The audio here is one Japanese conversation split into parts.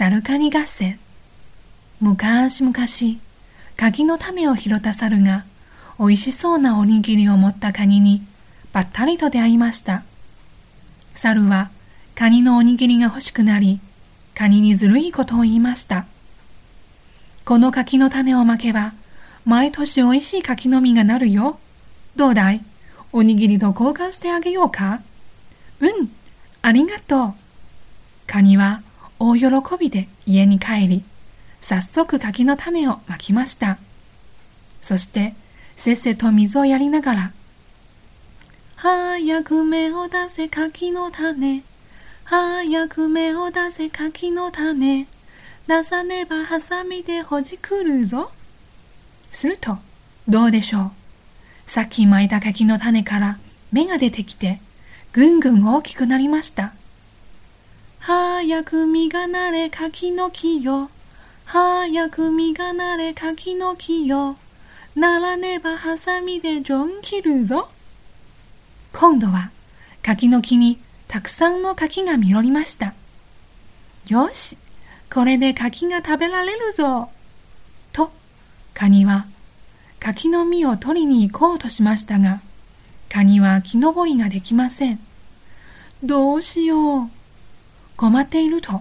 サルカニ合戦。昔々柿の種を拾った猿が美味しそうなおにぎりを持ったカニにばったりと出会いました。猿はカニのおにぎりが欲しくなりカニにずるいことを言いました。この柿の種をまけば毎年おいしい柿の実がなるよ。どうだい？おにぎりと交換してあげようか？うんありがとう。カニは大喜びで家に帰り早速柿の種をまきました。そしてせっせと水をやりながら早く芽を出せ柿の種早く芽を出せ柿の種出さねばハサミでほじくるぞするとどうでしょう？さっき巻いた柿の種から芽が出てきてぐんぐん大きくなりました。早く実がなれ柿の木よ。早く実がなれ柿の木よ。ならねばハサミでジョン切るぞ。今度は柿の木にたくさんの柿が実りました。よしこれで柿が食べられるぞ。とカニは柿の実を取りに行こうとしましたがカニは木登りができません。どうしよう。困っていると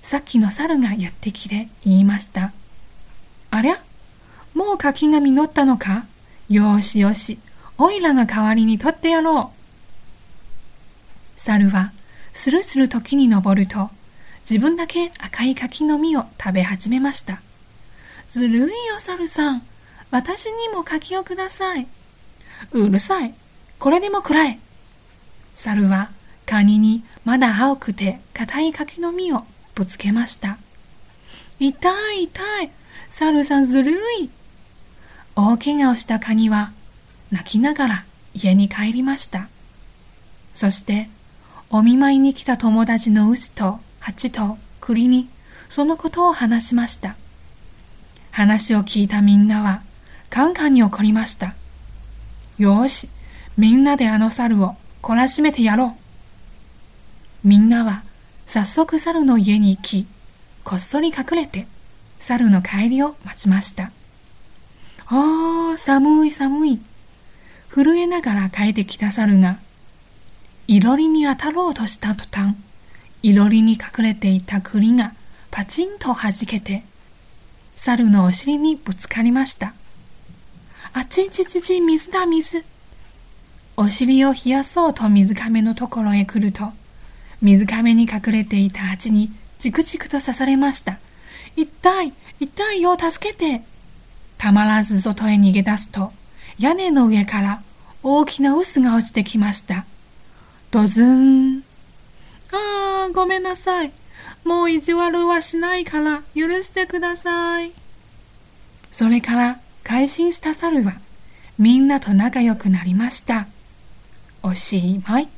さっきの猿がやってきて言いました。ありゃもう柿が実ったのか？よしよしおいらが代わりに取ってやろう。猿はスルスルと木に登ると自分だけ赤い柿の実を食べ始めました。ずるいよ猿さん。私にも柿をください。うるさい。これでもくらえ。猿はカニにまだ青くて硬い柿の実をぶつけました。痛い痛い。猿さんずるい。大怪我をしたカニは泣きながら家に帰りました。そしてお見舞いに来た友達の臼と蜂と栗にそのことを話しました。話を聞いたみんなはカンカンに怒りました。よしみんなであの猿を懲らしめてやろう。みんなは早速猿の家に行きこっそり隠れて猿の帰りを待ちました。ああ寒い寒い。震えながら帰ってきた猿がいろりに当たろうとした途端いろりに隠れていた栗がパチンとはじけて猿のお尻にぶつかりました。あちちちち水だ水。お尻を冷やそうと水亀のところへ来ると水亀に隠れていた蜂にじくじくと刺されました。痛い痛いよ助けてたまらず外へ逃げ出すと屋根の上から大きな臼が落ちてきました。ドズン。ああごめんなさい。もう意地悪はしないから許してください。それから改心した猿はみんなと仲良くなりました。おしまい。